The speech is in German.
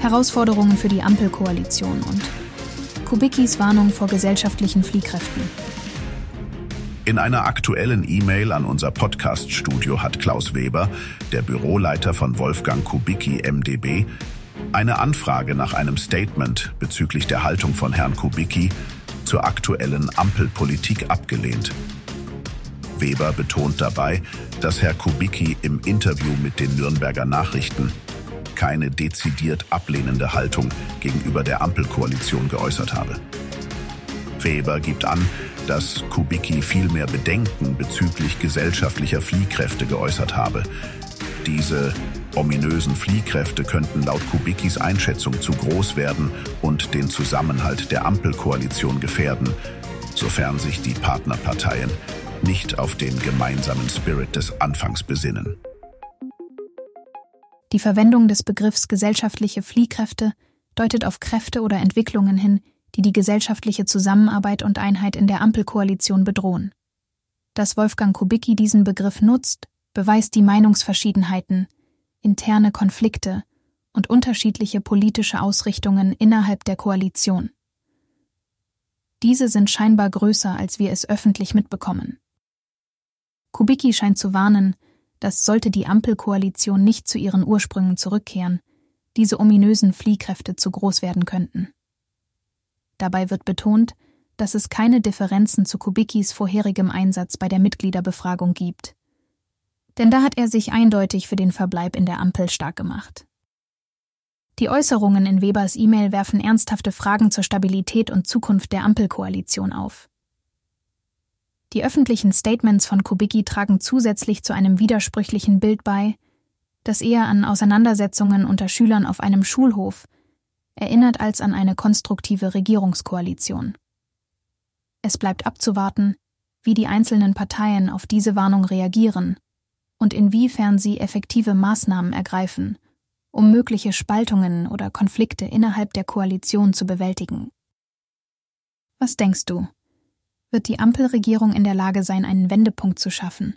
Herausforderungen für die Ampelkoalition und Kubicki's Warnung vor gesellschaftlichen Fliehkräften. In einer aktuellen E-Mail an unser Podcast-Studio hat Klaus Weber, der Büroleiter von Wolfgang Kubicki MDB, eine Anfrage nach einem Statement bezüglich der Haltung von Herrn Kubicki zur aktuellen Ampelpolitik abgelehnt. Weber betont dabei, dass Herr Kubicki im Interview mit den Nürnberger Nachrichten keine dezidiert ablehnende Haltung gegenüber der Ampelkoalition geäußert habe. Weber gibt an, dass Kubicki vielmehr Bedenken bezüglich gesellschaftlicher Fliehkräfte geäußert habe. Diese ominösen Fliehkräfte könnten laut Kubickis Einschätzung zu groß werden und den Zusammenhalt der Ampelkoalition gefährden, sofern sich die Partnerparteien nicht auf den gemeinsamen Spirit des Anfangs besinnen. Die Verwendung des Begriffs gesellschaftliche Fliehkräfte deutet auf Kräfte oder Entwicklungen hin, die die gesellschaftliche Zusammenarbeit und Einheit in der Ampelkoalition bedrohen. Dass Wolfgang Kubicki diesen Begriff nutzt, beweist die Meinungsverschiedenheiten, interne Konflikte und unterschiedliche politische Ausrichtungen innerhalb der Koalition. Diese sind scheinbar größer, als wir es öffentlich mitbekommen. Kubicki scheint zu warnen, dass sollte die Ampelkoalition nicht zu ihren Ursprüngen zurückkehren, diese ominösen Fliehkräfte zu groß werden könnten. Dabei wird betont, dass es keine Differenzen zu Kubickis vorherigem Einsatz bei der Mitgliederbefragung gibt. Denn da hat er sich eindeutig für den Verbleib in der Ampel stark gemacht. Die Äußerungen in Webers E-Mail werfen ernsthafte Fragen zur Stabilität und Zukunft der Ampelkoalition auf. Die öffentlichen Statements von Kubicki tragen zusätzlich zu einem widersprüchlichen Bild bei, das eher an Auseinandersetzungen unter Schülern auf einem Schulhof erinnert als an eine konstruktive Regierungskoalition. Es bleibt abzuwarten, wie die einzelnen Parteien auf diese Warnung reagieren und inwiefern sie effektive Maßnahmen ergreifen, um mögliche Spaltungen oder Konflikte innerhalb der Koalition zu bewältigen. Was denkst du? Wird die Ampelregierung in der Lage sein, einen Wendepunkt zu schaffen.